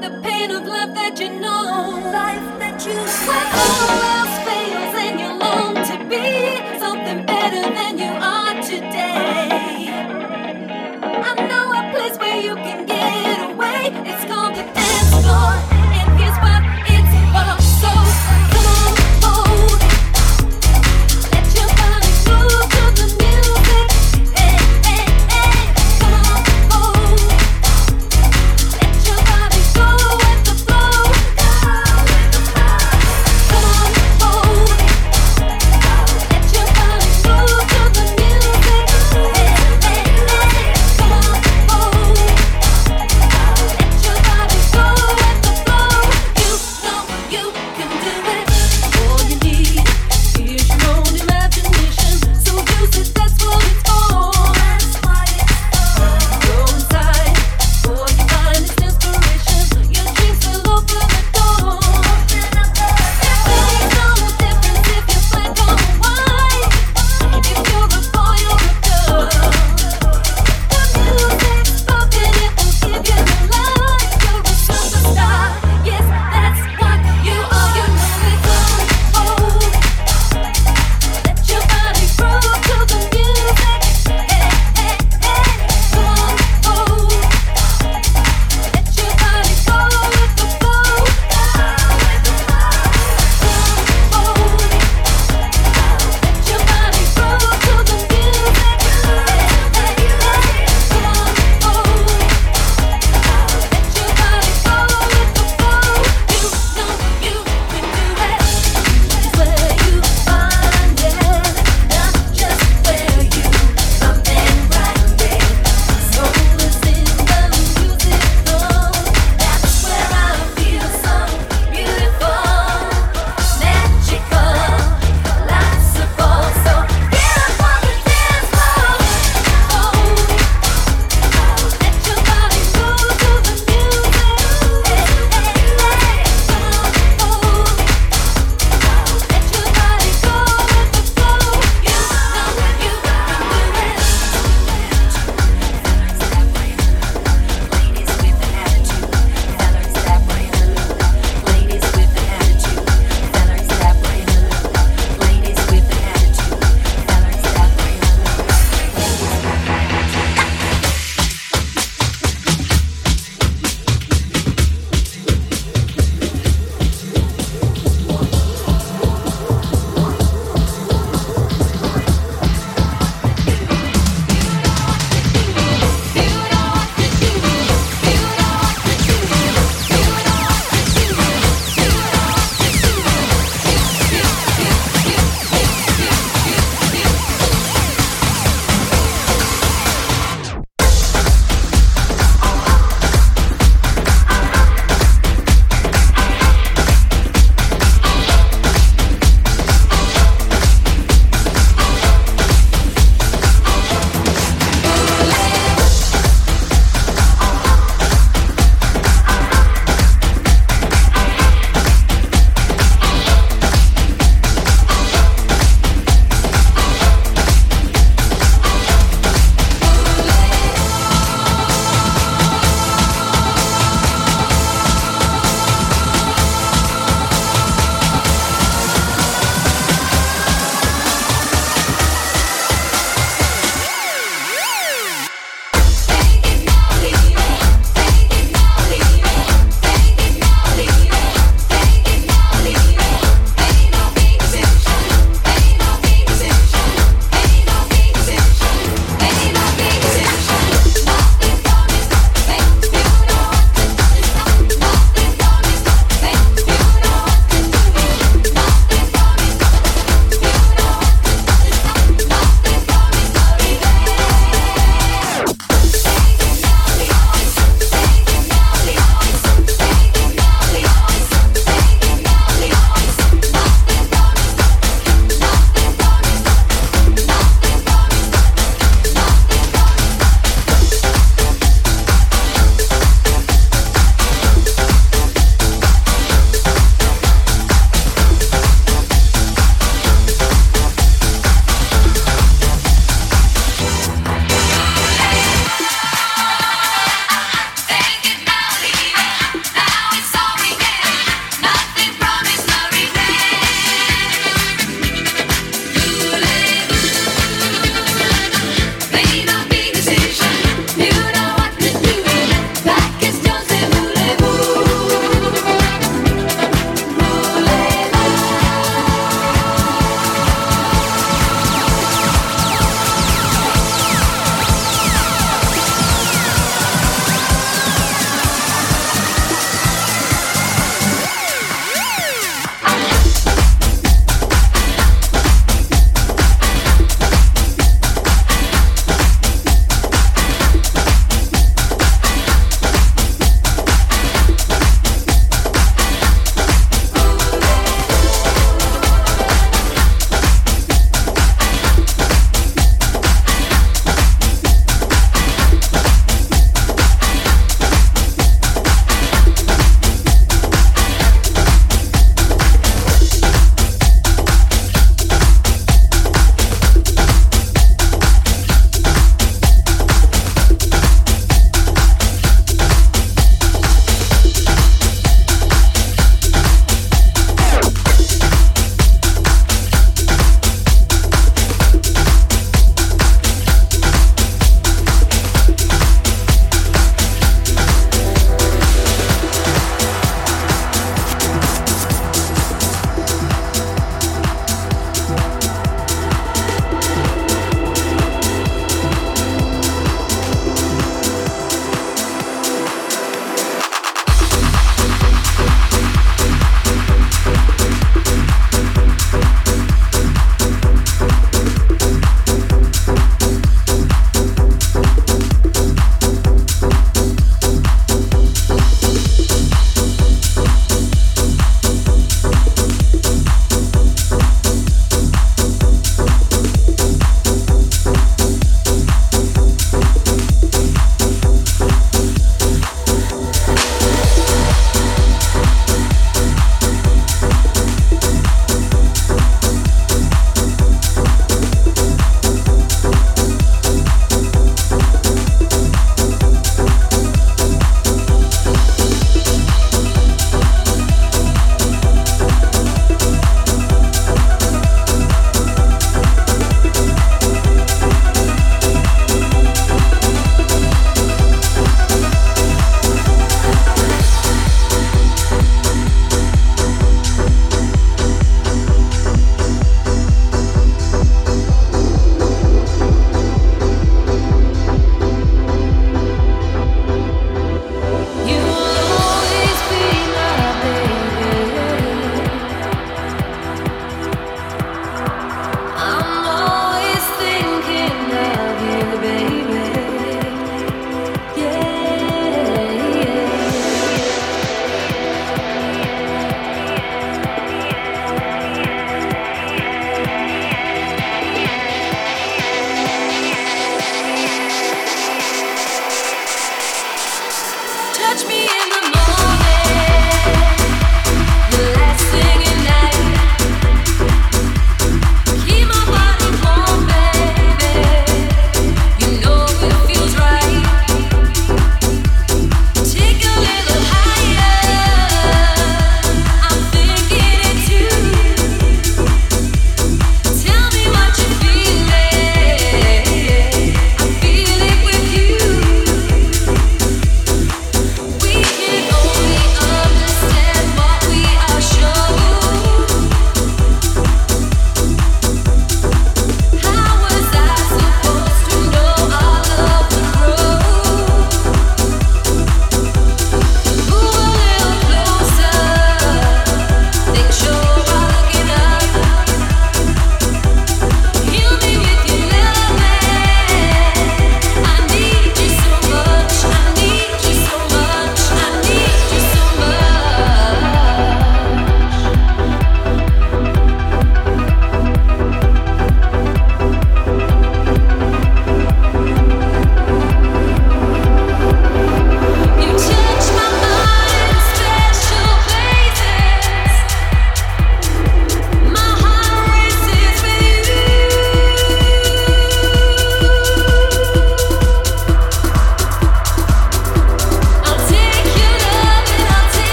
the pain of love that you know. Life that you. When all else